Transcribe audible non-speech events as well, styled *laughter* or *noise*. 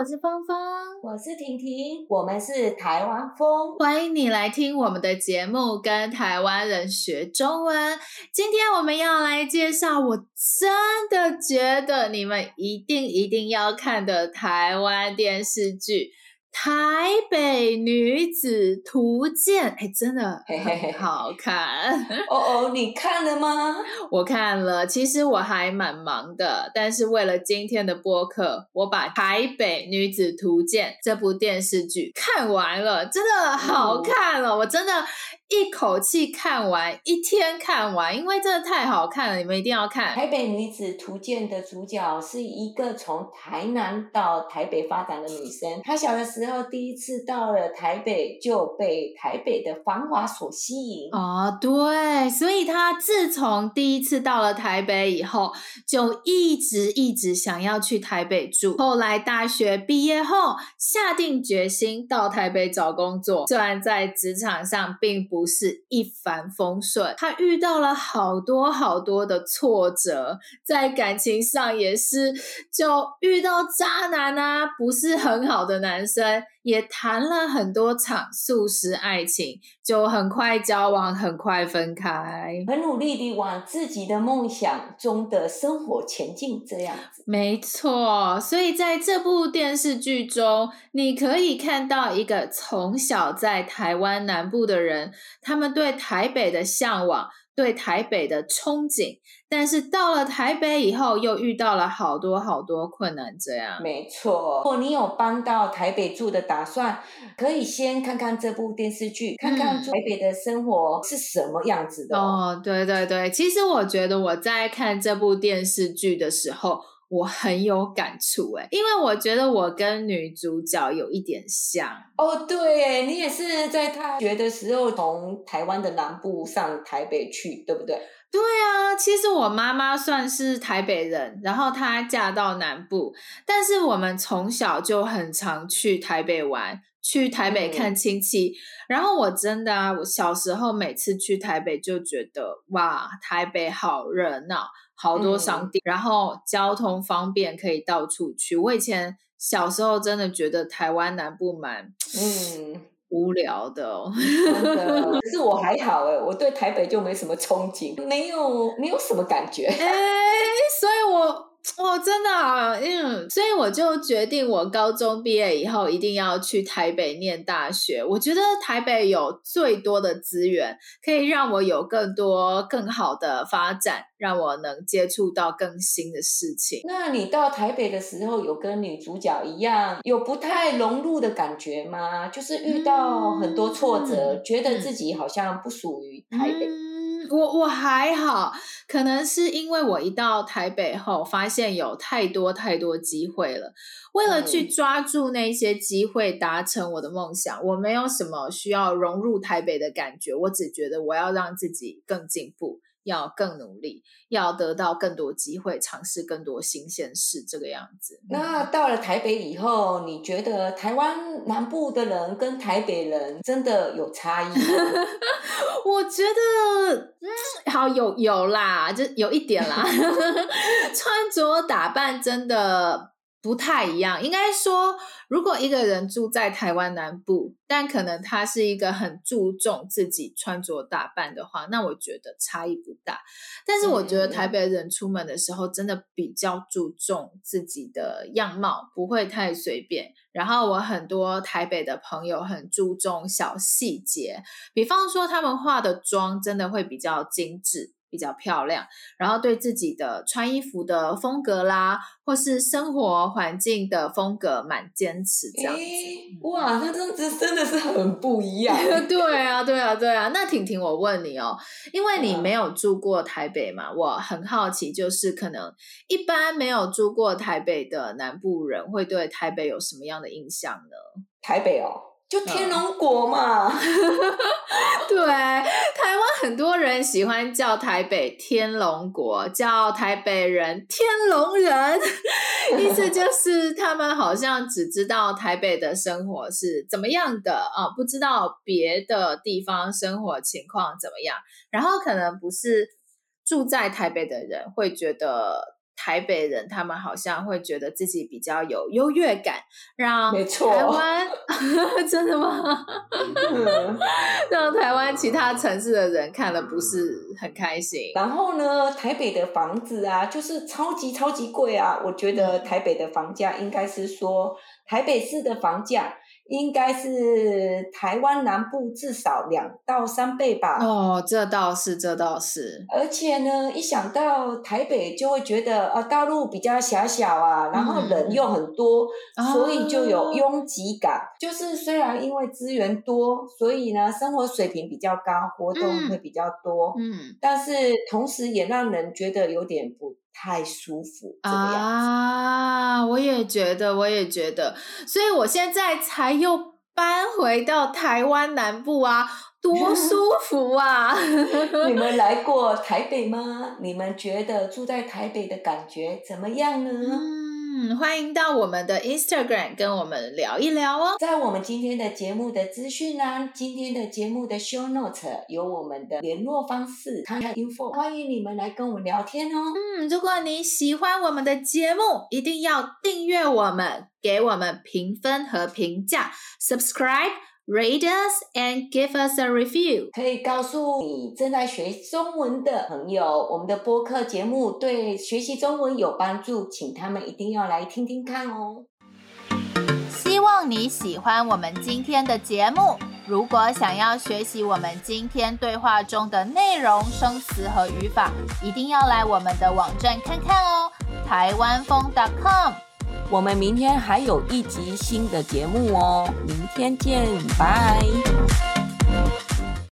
我是芳芳，我是婷婷，我们是台湾风，欢迎你来听我们的节目，跟台湾人学中文。今天我们要来介绍，我真的觉得你们一定一定要看的台湾电视剧。台北女子图鉴，哎，真的很好看。*laughs* 哦哦，你看了吗？我看了，其实我还蛮忙的，但是为了今天的播客，我把《台北女子图鉴》这部电视剧看完了，真的好看了，哦、我真的。一口气看完，一天看完，因为真的太好看了，你们一定要看。台北女子图鉴的主角是一个从台南到台北发展的女生，她小的时候第一次到了台北，就被台北的繁华所吸引。哦，对，所以他自从第一次到了台北以后，就一直一直想要去台北住。后来大学毕业后，下定决心到台北找工作，虽然在职场上并。不是一帆风顺，他遇到了好多好多的挫折，在感情上也是，就遇到渣男啊，不是很好的男生，也谈了很多场素食爱情，就很快交往，很快分开，很努力地往自己的梦想中的生活前进，这样子。没错，所以在这部电视剧中，你可以看到一个从小在台湾南部的人。他们对台北的向往，对台北的憧憬，但是到了台北以后，又遇到了好多好多困难。这样，没错。如果你有搬到台北住的打算，可以先看看这部电视剧，看看台北的生活是什么样子的。哦，对对对，其实我觉得我在看这部电视剧的时候。我很有感触哎，因为我觉得我跟女主角有一点像哦。对，你也是在大学的时候从台湾的南部上台北去，对不对？对啊，其实我妈妈算是台北人，然后她嫁到南部，但是我们从小就很常去台北玩，去台北看亲戚。嗯、然后我真的啊，我小时候每次去台北就觉得哇，台北好热闹。好多商店，嗯、然后交通方便，可以到处去。我以前小时候真的觉得台湾南部蛮嗯无聊的，哦，可是 *laughs* 我还好诶，我对台北就没什么憧憬，没有没有什么感觉。哎，所以我。哦，真的啊，嗯，所以我就决定，我高中毕业以后一定要去台北念大学。我觉得台北有最多的资源，可以让我有更多更好的发展，让我能接触到更新的事情。那你到台北的时候，有跟女主角一样，有不太融入的感觉吗？就是遇到很多挫折，嗯、觉得自己好像不属于台北。嗯我我还好，可能是因为我一到台北后，发现有太多太多机会了。为了去抓住那些机会，达成我的梦想，嗯、我没有什么需要融入台北的感觉。我只觉得我要让自己更进步。要更努力，要得到更多机会，尝试更多新鲜事，这个样子。那到了台北以后，你觉得台湾南部的人跟台北人真的有差异吗？*laughs* 我觉得，嗯，好有有啦，就有一点啦，*laughs* 穿着打扮真的。不太一样，应该说，如果一个人住在台湾南部，但可能他是一个很注重自己穿着打扮的话，那我觉得差异不大。但是我觉得台北人出门的时候真的比较注重自己的样貌，不会太随便。然后我很多台北的朋友很注重小细节，比方说他们化的妆真的会比较精致。比较漂亮，然后对自己的穿衣服的风格啦，或是生活环境的风格蛮坚持这样子。哇，那这样子真的是很不一样。*laughs* 对啊，对啊，对啊。那婷婷，我问你哦，因为你没有住过台北嘛，我很好奇，就是可能一般没有住过台北的南部人会对台北有什么样的印象呢？台北哦。就天龙国嘛。*laughs* 对，台湾很多人喜欢叫台北天龙国，叫台北人天龙人，*laughs* 意思就是他们好像只知道台北的生活是怎么样的啊，不知道别的地方生活情况怎么样，然后可能不是住在台北的人会觉得。台北人他们好像会觉得自己比较有优越感，让台湾 *laughs* 真的吗？*laughs* 让台湾其他城市的人看了不是很开心。然后呢，台北的房子啊，就是超级超级贵啊！我觉得台北的房价应该是说台北市的房价。应该是台湾南部至少两到三倍吧。哦，这倒是，这倒是。而且呢，一想到台北，就会觉得啊，大陆比较狭小啊，然后人又很多，嗯、所以就有拥挤感。哦、就是虽然因为资源多，所以呢，生活水平比较高，活动会比较多。嗯。但是同时也让人觉得有点不。太舒服啊！我也觉得，我也觉得，所以我现在才又搬回到台湾南部啊，多舒 *laughs* 服啊！你 *laughs* 们来过台北吗？你们觉得住在台北的感觉怎么样呢？嗯嗯，欢迎到我们的 Instagram 跟我们聊一聊哦。在我们今天的节目的资讯啦，今天的节目的 show note 有我们的联络方式，看看 info，欢迎你们来跟我们聊天哦。嗯，如果你喜欢我们的节目，一定要订阅我们，给我们评分和评价，subscribe。Rate us and give us a review。可以告诉你正在学中文的朋友，我们的播客节目对学习中文有帮助，请他们一定要来听听看哦。希望你喜欢我们今天的节目。如果想要学习我们今天对话中的内容、生词和语法，一定要来我们的网站看看哦，台湾风 .com。我们明天还有一集新的节目哦，明天见，拜。